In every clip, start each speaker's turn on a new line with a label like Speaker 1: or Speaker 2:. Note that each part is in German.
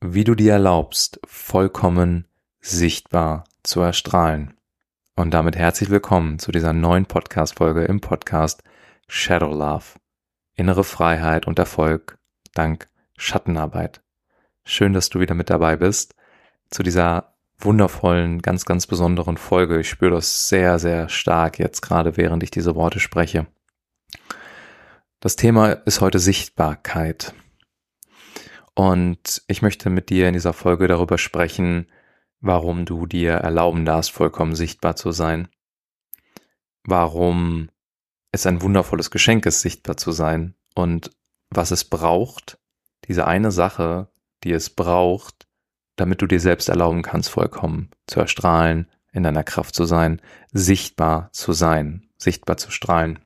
Speaker 1: wie du dir erlaubst, vollkommen sichtbar zu erstrahlen. Und damit herzlich willkommen zu dieser neuen Podcast-Folge im Podcast Shadow Love. Innere Freiheit und Erfolg dank Schattenarbeit. Schön, dass du wieder mit dabei bist zu dieser wundervollen, ganz, ganz besonderen Folge. Ich spüre das sehr, sehr stark jetzt gerade, während ich diese Worte spreche. Das Thema ist heute Sichtbarkeit. Und ich möchte mit dir in dieser Folge darüber sprechen, warum du dir erlauben darfst, vollkommen sichtbar zu sein. Warum es ein wundervolles Geschenk ist, sichtbar zu sein. Und was es braucht, diese eine Sache, die es braucht, damit du dir selbst erlauben kannst, vollkommen zu erstrahlen, in deiner Kraft zu sein, sichtbar zu sein, sichtbar zu strahlen.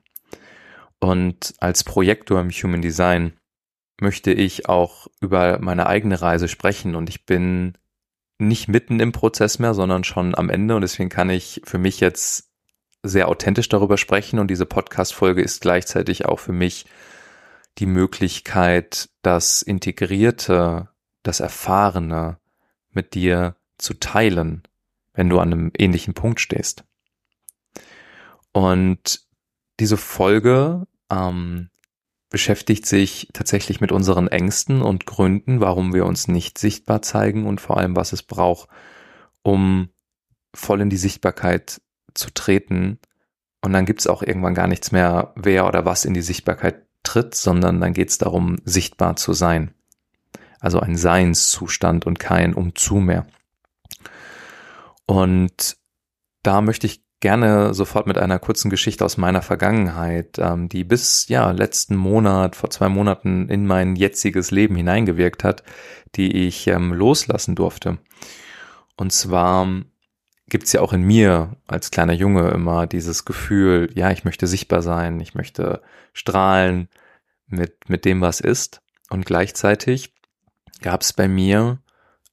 Speaker 1: Und als Projektor im Human Design möchte ich auch über meine eigene Reise sprechen. Und ich bin nicht mitten im Prozess mehr, sondern schon am Ende. Und deswegen kann ich für mich jetzt sehr authentisch darüber sprechen. Und diese Podcast-Folge ist gleichzeitig auch für mich die Möglichkeit, das Integrierte, das Erfahrene mit dir zu teilen, wenn du an einem ähnlichen Punkt stehst. Und diese Folge ähm, beschäftigt sich tatsächlich mit unseren Ängsten und Gründen, warum wir uns nicht sichtbar zeigen und vor allem, was es braucht, um voll in die Sichtbarkeit zu treten. Und dann gibt es auch irgendwann gar nichts mehr, wer oder was in die Sichtbarkeit tritt, sondern dann geht es darum, sichtbar zu sein. Also ein Seinszustand und kein Umzu mehr. Und da möchte ich gerne sofort mit einer kurzen Geschichte aus meiner Vergangenheit, ähm, die bis ja letzten Monat, vor zwei Monaten in mein jetziges Leben hineingewirkt hat, die ich ähm, loslassen durfte. Und zwar gibt's ja auch in mir als kleiner Junge immer dieses Gefühl, ja, ich möchte sichtbar sein, ich möchte strahlen mit, mit dem, was ist. Und gleichzeitig gab's bei mir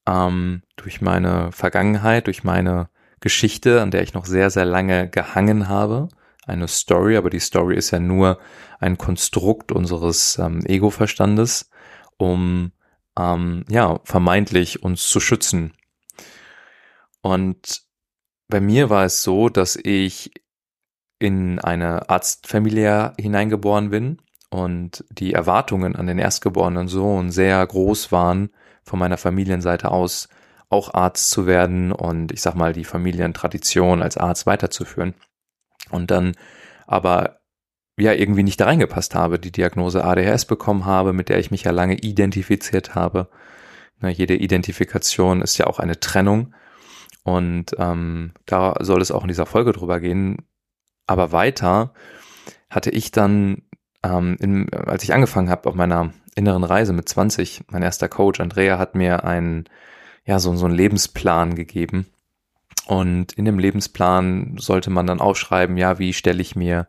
Speaker 1: ähm, durch meine Vergangenheit, durch meine Geschichte, an der ich noch sehr, sehr lange gehangen habe. Eine Story, aber die Story ist ja nur ein Konstrukt unseres ähm, Ego-Verstandes, um ähm, ja vermeintlich uns zu schützen. Und bei mir war es so, dass ich in eine Arztfamilie hineingeboren bin und die Erwartungen an den erstgeborenen Sohn sehr groß waren von meiner Familienseite aus, auch Arzt zu werden und ich sag mal die Familientradition als Arzt weiterzuführen. Und dann aber ja irgendwie nicht da reingepasst habe, die Diagnose ADHS bekommen habe, mit der ich mich ja lange identifiziert habe. Na, jede Identifikation ist ja auch eine Trennung und ähm, da soll es auch in dieser Folge drüber gehen. Aber weiter hatte ich dann, ähm, in, als ich angefangen habe auf meiner inneren Reise mit 20, mein erster Coach Andrea hat mir einen ja, so, so einen Lebensplan gegeben. Und in dem Lebensplan sollte man dann aufschreiben, ja, wie stelle ich mir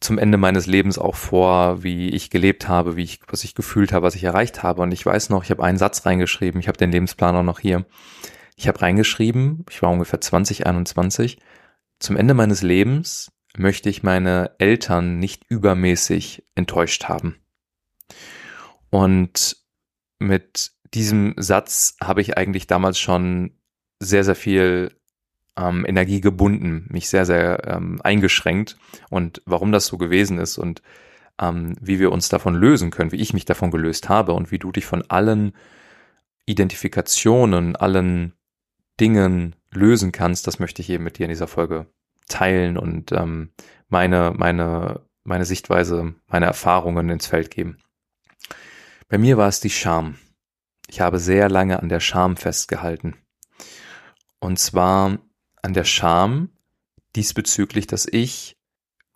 Speaker 1: zum Ende meines Lebens auch vor, wie ich gelebt habe, wie ich, was ich gefühlt habe, was ich erreicht habe. Und ich weiß noch, ich habe einen Satz reingeschrieben, ich habe den Lebensplan auch noch hier. Ich habe reingeschrieben, ich war ungefähr 20, 21, zum Ende meines Lebens möchte ich meine Eltern nicht übermäßig enttäuscht haben. Und mit diesem Satz habe ich eigentlich damals schon sehr, sehr viel ähm, Energie gebunden, mich sehr, sehr ähm, eingeschränkt und warum das so gewesen ist und ähm, wie wir uns davon lösen können, wie ich mich davon gelöst habe und wie du dich von allen Identifikationen, allen Dingen lösen kannst, das möchte ich eben mit dir in dieser Folge teilen und ähm, meine, meine, meine Sichtweise, meine Erfahrungen ins Feld geben. Bei mir war es die Scham. Ich habe sehr lange an der Scham festgehalten. Und zwar an der Scham diesbezüglich, dass ich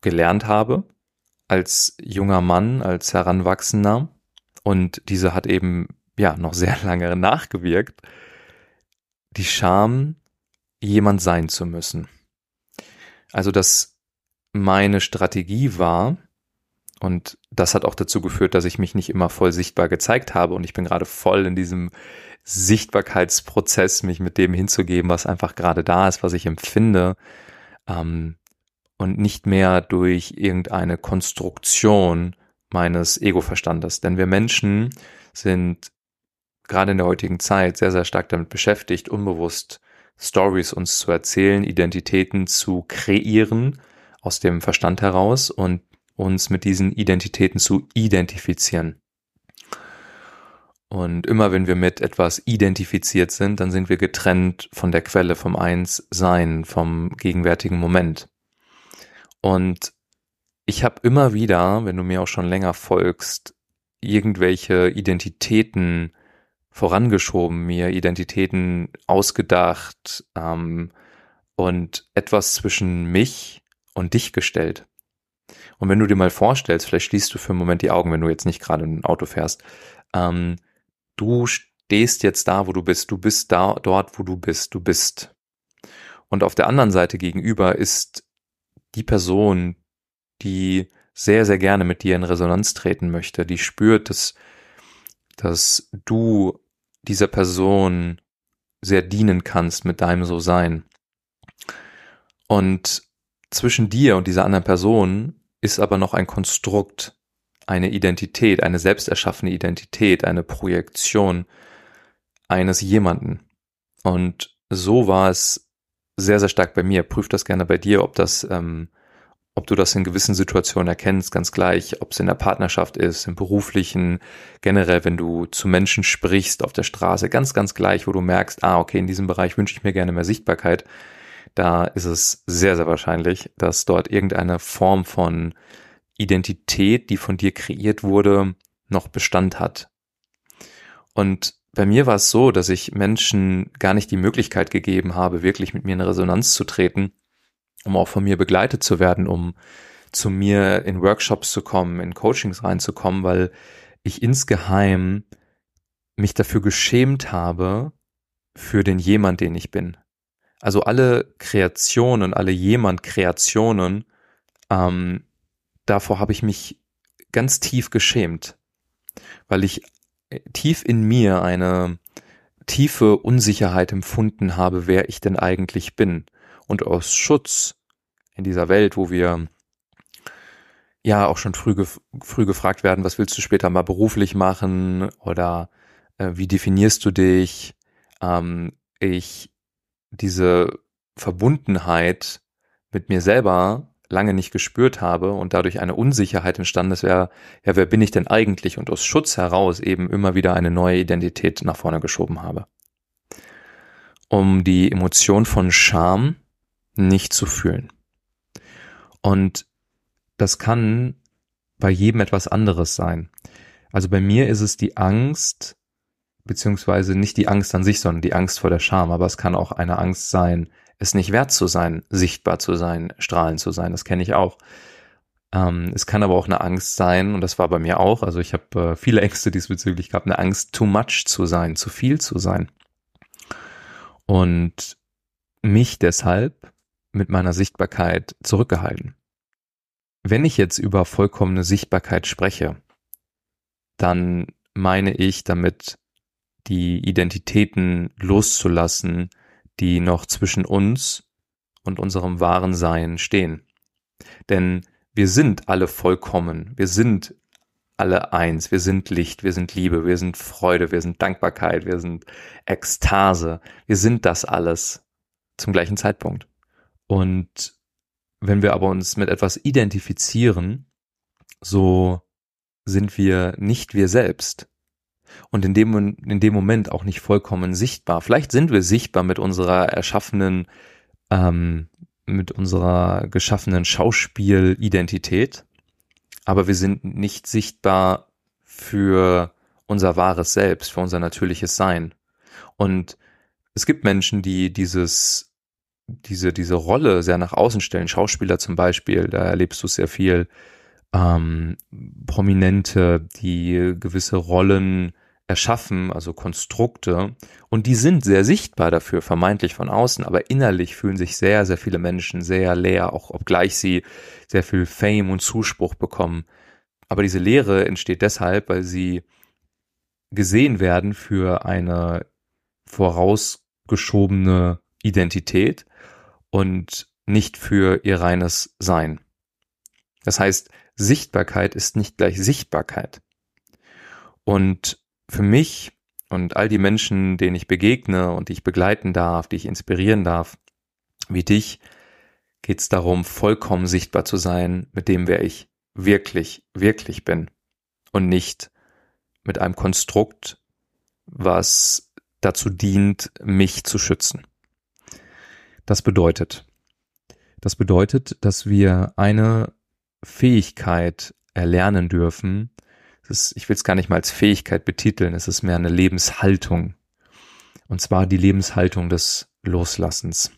Speaker 1: gelernt habe als junger Mann, als Heranwachsender und diese hat eben ja noch sehr lange nachgewirkt, die Scham, jemand sein zu müssen. Also, dass meine Strategie war, und das hat auch dazu geführt, dass ich mich nicht immer voll sichtbar gezeigt habe. Und ich bin gerade voll in diesem Sichtbarkeitsprozess, mich mit dem hinzugeben, was einfach gerade da ist, was ich empfinde. Ähm, und nicht mehr durch irgendeine Konstruktion meines Ego-Verstandes. Denn wir Menschen sind gerade in der heutigen Zeit sehr, sehr stark damit beschäftigt, unbewusst Stories uns zu erzählen, Identitäten zu kreieren aus dem Verstand heraus und uns mit diesen Identitäten zu identifizieren. Und immer wenn wir mit etwas identifiziert sind, dann sind wir getrennt von der Quelle, vom Eins-Sein, vom gegenwärtigen Moment. Und ich habe immer wieder, wenn du mir auch schon länger folgst, irgendwelche Identitäten vorangeschoben, mir Identitäten ausgedacht ähm, und etwas zwischen mich und dich gestellt. Und wenn du dir mal vorstellst, vielleicht schließt du für einen Moment die Augen, wenn du jetzt nicht gerade ein Auto fährst, ähm, du stehst jetzt da, wo du bist, du bist da, dort, wo du bist, du bist. Und auf der anderen Seite gegenüber ist die Person, die sehr, sehr gerne mit dir in Resonanz treten möchte, die spürt, dass, dass du dieser Person sehr dienen kannst mit deinem So-Sein. Und zwischen dir und dieser anderen Person ist aber noch ein Konstrukt, eine Identität, eine selbst erschaffene Identität, eine Projektion eines jemanden. Und so war es sehr, sehr stark bei mir. Prüf das gerne bei dir, ob das, ähm, ob du das in gewissen Situationen erkennst, ganz gleich, ob es in der Partnerschaft ist, im beruflichen, generell, wenn du zu Menschen sprichst auf der Straße, ganz, ganz gleich, wo du merkst, ah, okay, in diesem Bereich wünsche ich mir gerne mehr Sichtbarkeit. Da ist es sehr, sehr wahrscheinlich, dass dort irgendeine Form von Identität, die von dir kreiert wurde, noch Bestand hat. Und bei mir war es so, dass ich Menschen gar nicht die Möglichkeit gegeben habe, wirklich mit mir in Resonanz zu treten, um auch von mir begleitet zu werden, um zu mir in Workshops zu kommen, in Coachings reinzukommen, weil ich insgeheim mich dafür geschämt habe, für den jemand, den ich bin. Also alle Kreationen, alle jemand Kreationen ähm, davor habe ich mich ganz tief geschämt, weil ich äh, tief in mir eine tiefe Unsicherheit empfunden habe, wer ich denn eigentlich bin. Und aus Schutz in dieser Welt, wo wir ja auch schon früh, gef früh gefragt werden, was willst du später mal beruflich machen oder äh, wie definierst du dich, ähm, ich diese Verbundenheit mit mir selber lange nicht gespürt habe und dadurch eine Unsicherheit entstanden ist, wäre, ja, wer bin ich denn eigentlich? Und aus Schutz heraus eben immer wieder eine neue Identität nach vorne geschoben habe. Um die Emotion von Scham nicht zu fühlen. Und das kann bei jedem etwas anderes sein. Also bei mir ist es die Angst, beziehungsweise nicht die Angst an sich, sondern die Angst vor der Scham. Aber es kann auch eine Angst sein, es nicht wert zu sein, sichtbar zu sein, strahlend zu sein. Das kenne ich auch. Ähm, es kann aber auch eine Angst sein, und das war bei mir auch. Also ich habe äh, viele Ängste diesbezüglich gehabt, eine Angst, too much zu sein, zu viel zu sein. Und mich deshalb mit meiner Sichtbarkeit zurückgehalten. Wenn ich jetzt über vollkommene Sichtbarkeit spreche, dann meine ich damit die Identitäten loszulassen, die noch zwischen uns und unserem wahren Sein stehen. Denn wir sind alle vollkommen, wir sind alle eins, wir sind Licht, wir sind Liebe, wir sind Freude, wir sind Dankbarkeit, wir sind Ekstase, wir sind das alles zum gleichen Zeitpunkt. Und wenn wir aber uns mit etwas identifizieren, so sind wir nicht wir selbst, und in dem, in dem Moment auch nicht vollkommen sichtbar. Vielleicht sind wir sichtbar mit unserer erschaffenen, ähm, mit unserer geschaffenen Schauspielidentität, aber wir sind nicht sichtbar für unser wahres Selbst, für unser natürliches Sein. Und es gibt Menschen, die dieses, diese, diese Rolle sehr nach außen stellen. Schauspieler zum Beispiel, da erlebst du sehr viel. Ähm, Prominente, die gewisse Rollen erschaffen, also Konstrukte, und die sind sehr sichtbar dafür, vermeintlich von außen, aber innerlich fühlen sich sehr, sehr viele Menschen sehr leer, auch obgleich sie sehr viel Fame und Zuspruch bekommen. Aber diese Leere entsteht deshalb, weil sie gesehen werden für eine vorausgeschobene Identität und nicht für ihr reines Sein. Das heißt, Sichtbarkeit ist nicht gleich Sichtbarkeit. Und für mich Und all die Menschen, denen ich begegne und die ich begleiten darf, die ich inspirieren darf, wie dich, geht es darum, vollkommen sichtbar zu sein mit dem, wer ich wirklich, wirklich bin. Und nicht mit einem Konstrukt, was dazu dient, mich zu schützen. Das bedeutet, das bedeutet, dass wir eine Fähigkeit erlernen dürfen. Ist, ich will es gar nicht mal als Fähigkeit betiteln, es ist mehr eine Lebenshaltung. Und zwar die Lebenshaltung des Loslassens.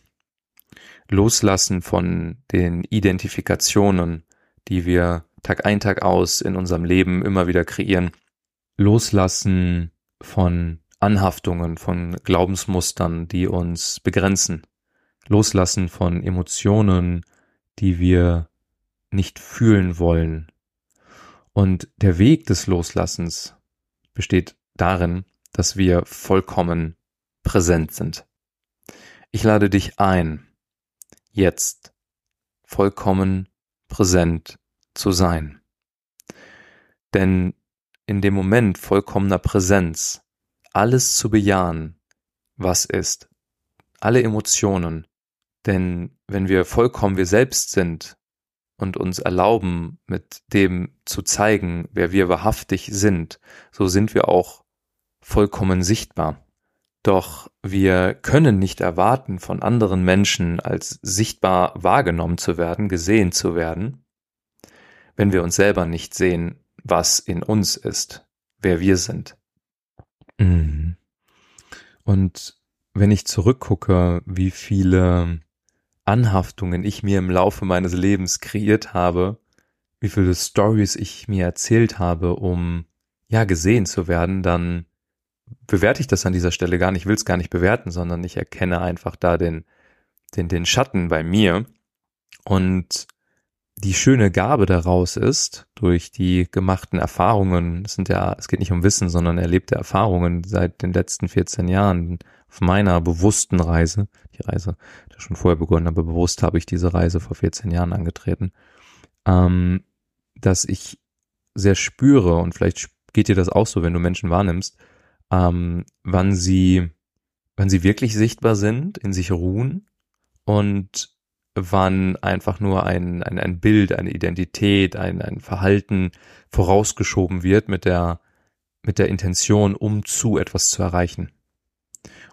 Speaker 1: Loslassen von den Identifikationen, die wir Tag ein, Tag aus in unserem Leben immer wieder kreieren. Loslassen von Anhaftungen, von Glaubensmustern, die uns begrenzen. Loslassen von Emotionen, die wir nicht fühlen wollen. Und der Weg des Loslassens besteht darin, dass wir vollkommen präsent sind. Ich lade dich ein, jetzt vollkommen präsent zu sein. Denn in dem Moment vollkommener Präsenz alles zu bejahen, was ist, alle Emotionen, denn wenn wir vollkommen wir selbst sind und uns erlauben, mit dem zu zeigen, wer wir wahrhaftig sind, so sind wir auch vollkommen sichtbar. Doch wir können nicht erwarten, von anderen Menschen als sichtbar wahrgenommen zu werden, gesehen zu werden, wenn wir uns selber nicht sehen, was in uns ist, wer wir sind. Mhm. Und wenn ich zurückgucke, wie viele Anhaftungen ich mir im Laufe meines Lebens kreiert habe, wie viele Stories ich mir erzählt habe, um ja gesehen zu werden, dann bewerte ich das an dieser Stelle gar nicht, will es gar nicht bewerten, sondern ich erkenne einfach da den, den, den Schatten bei mir. Und die schöne Gabe daraus ist, durch die gemachten Erfahrungen, es sind ja, es geht nicht um Wissen, sondern erlebte Erfahrungen seit den letzten 14 Jahren auf meiner bewussten Reise, die Reise hat schon vorher begonnen, aber bewusst habe ich diese Reise vor 14 Jahren angetreten, ähm, dass ich sehr spüre und vielleicht geht dir das auch so, wenn du Menschen wahrnimmst, ähm, wann sie, wann sie wirklich sichtbar sind, in sich ruhen und wann einfach nur ein, ein, ein Bild, eine Identität, ein, ein Verhalten vorausgeschoben wird mit der, mit der Intention, um zu etwas zu erreichen.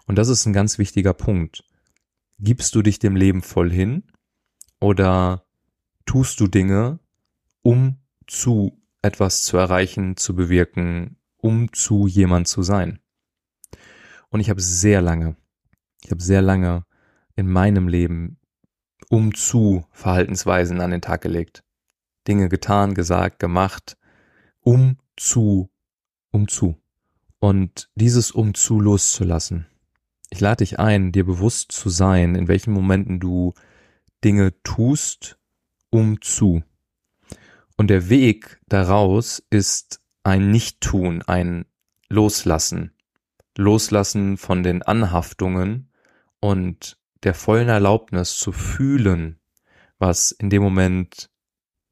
Speaker 1: Und das ist ein ganz wichtiger Punkt. Gibst du dich dem Leben voll hin oder tust du Dinge, um zu etwas zu erreichen, zu bewirken, um zu jemand zu sein? Und ich habe sehr lange, ich habe sehr lange in meinem Leben um zu Verhaltensweisen an den Tag gelegt. Dinge getan, gesagt, gemacht, um zu, um zu. Und dieses um zu loszulassen. Ich lade dich ein, dir bewusst zu sein, in welchen Momenten du Dinge tust, um zu. Und der Weg daraus ist ein Nicht-Tun, ein Loslassen. Loslassen von den Anhaftungen und der vollen Erlaubnis zu fühlen, was in dem Moment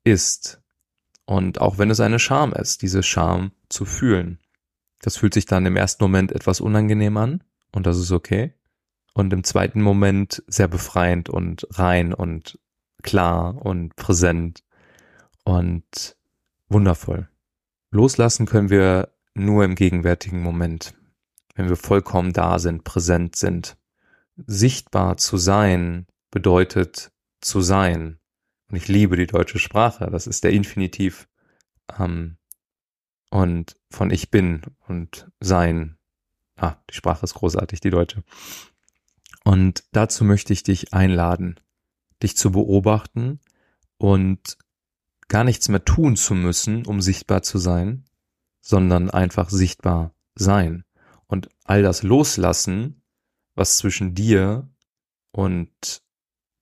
Speaker 1: ist. Und auch wenn es eine Scham ist, diese Scham zu fühlen. Das fühlt sich dann im ersten Moment etwas unangenehm an und das ist okay. Und im zweiten Moment sehr befreiend und rein und klar und präsent und wundervoll. Loslassen können wir nur im gegenwärtigen Moment, wenn wir vollkommen da sind, präsent sind sichtbar zu sein bedeutet zu sein. Und ich liebe die deutsche Sprache. Das ist der Infinitiv. Ähm, und von ich bin und sein. Ah, die Sprache ist großartig, die deutsche. Und dazu möchte ich dich einladen, dich zu beobachten und gar nichts mehr tun zu müssen, um sichtbar zu sein, sondern einfach sichtbar sein. Und all das loslassen, was zwischen dir und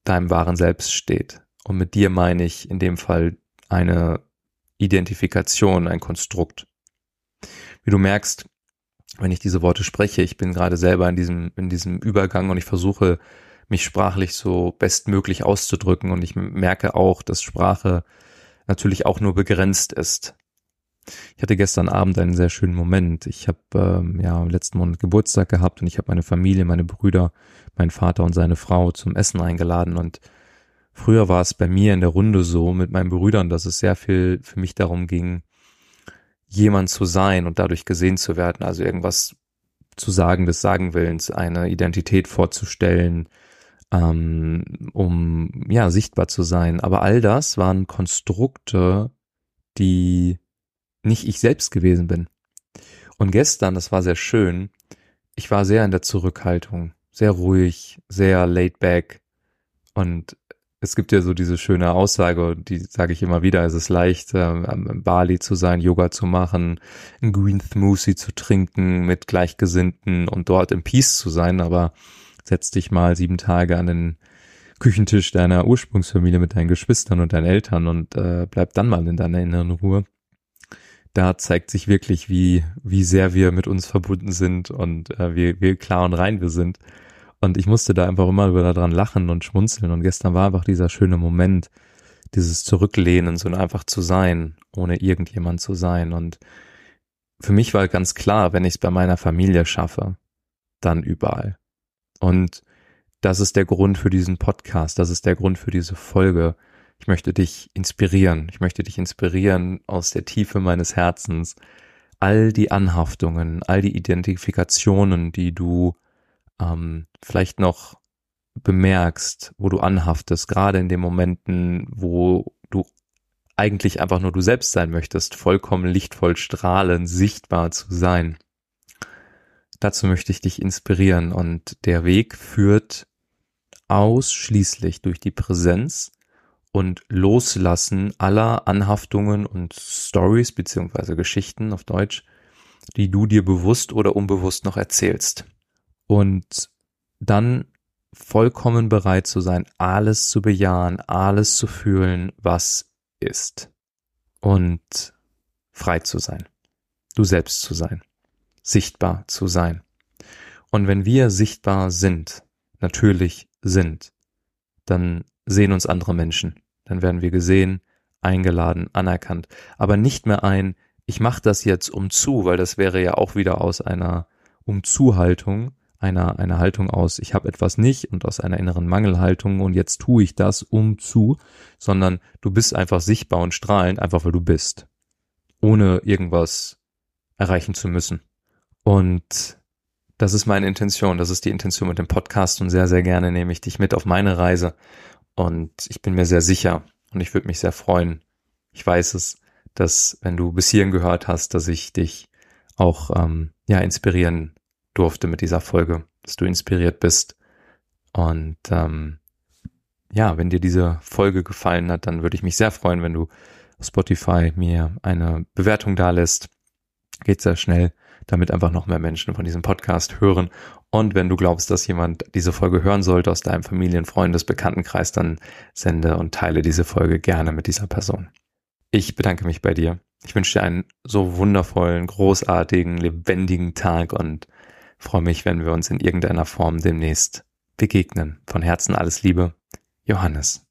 Speaker 1: deinem wahren Selbst steht. Und mit dir meine ich in dem Fall eine Identifikation, ein Konstrukt. Wie du merkst, wenn ich diese Worte spreche, ich bin gerade selber in diesem, in diesem Übergang und ich versuche, mich sprachlich so bestmöglich auszudrücken und ich merke auch, dass Sprache natürlich auch nur begrenzt ist. Ich hatte gestern Abend einen sehr schönen Moment. Ich habe ähm, ja letzten Monat Geburtstag gehabt und ich habe meine Familie, meine Brüder, meinen Vater und seine Frau zum Essen eingeladen und früher war es bei mir in der Runde so mit meinen Brüdern, dass es sehr viel für mich darum ging, jemand zu sein und dadurch gesehen zu werden, also irgendwas zu sagen des Sagenwillens, eine Identität vorzustellen, ähm, um ja sichtbar zu sein. Aber all das waren Konstrukte, die nicht ich selbst gewesen bin. Und gestern, das war sehr schön, ich war sehr in der Zurückhaltung, sehr ruhig, sehr laid back. Und es gibt ja so diese schöne Aussage, die sage ich immer wieder, es ist leicht, ähm, Bali zu sein, Yoga zu machen, ein Green Smoothie zu trinken mit Gleichgesinnten und dort im Peace zu sein, aber setz dich mal sieben Tage an den Küchentisch deiner Ursprungsfamilie mit deinen Geschwistern und deinen Eltern und äh, bleib dann mal in deiner inneren Ruhe da zeigt sich wirklich, wie, wie sehr wir mit uns verbunden sind und äh, wie, wie klar und rein wir sind. Und ich musste da einfach immer wieder dran lachen und schmunzeln. Und gestern war einfach dieser schöne Moment, dieses Zurücklehnen, so einfach zu sein, ohne irgendjemand zu sein. Und für mich war ganz klar, wenn ich es bei meiner Familie schaffe, dann überall. Und das ist der Grund für diesen Podcast, das ist der Grund für diese Folge, ich möchte dich inspirieren. Ich möchte dich inspirieren aus der Tiefe meines Herzens. All die Anhaftungen, all die Identifikationen, die du ähm, vielleicht noch bemerkst, wo du anhaftest, gerade in den Momenten, wo du eigentlich einfach nur du selbst sein möchtest, vollkommen lichtvoll strahlen, sichtbar zu sein. Dazu möchte ich dich inspirieren und der Weg führt ausschließlich durch die Präsenz und Loslassen aller Anhaftungen und Stories beziehungsweise Geschichten auf Deutsch, die du dir bewusst oder unbewusst noch erzählst. Und dann vollkommen bereit zu sein, alles zu bejahen, alles zu fühlen, was ist. Und frei zu sein. Du selbst zu sein. Sichtbar zu sein. Und wenn wir sichtbar sind, natürlich sind, dann sehen uns andere Menschen. Dann werden wir gesehen, eingeladen, anerkannt. Aber nicht mehr ein, ich mache das jetzt um zu, weil das wäre ja auch wieder aus einer Umzuhaltung, einer, einer Haltung aus, ich habe etwas nicht und aus einer inneren Mangelhaltung und jetzt tue ich das um zu, sondern du bist einfach sichtbar und strahlend, einfach weil du bist, ohne irgendwas erreichen zu müssen. Und das ist meine Intention, das ist die Intention mit dem Podcast und sehr, sehr gerne nehme ich dich mit auf meine Reise und ich bin mir sehr sicher und ich würde mich sehr freuen. Ich weiß es, dass wenn du bis hierhin gehört hast, dass ich dich auch ähm, ja inspirieren durfte mit dieser Folge, dass du inspiriert bist. Und ähm, ja, wenn dir diese Folge gefallen hat, dann würde ich mich sehr freuen, wenn du auf Spotify mir eine Bewertung da lässt. Geht sehr schnell damit einfach noch mehr Menschen von diesem Podcast hören. Und wenn du glaubst, dass jemand diese Folge hören sollte aus deinem Familien-, Freundes-, Bekanntenkreis, dann sende und teile diese Folge gerne mit dieser Person. Ich bedanke mich bei dir. Ich wünsche dir einen so wundervollen, großartigen, lebendigen Tag und freue mich, wenn wir uns in irgendeiner Form demnächst begegnen. Von Herzen alles Liebe, Johannes.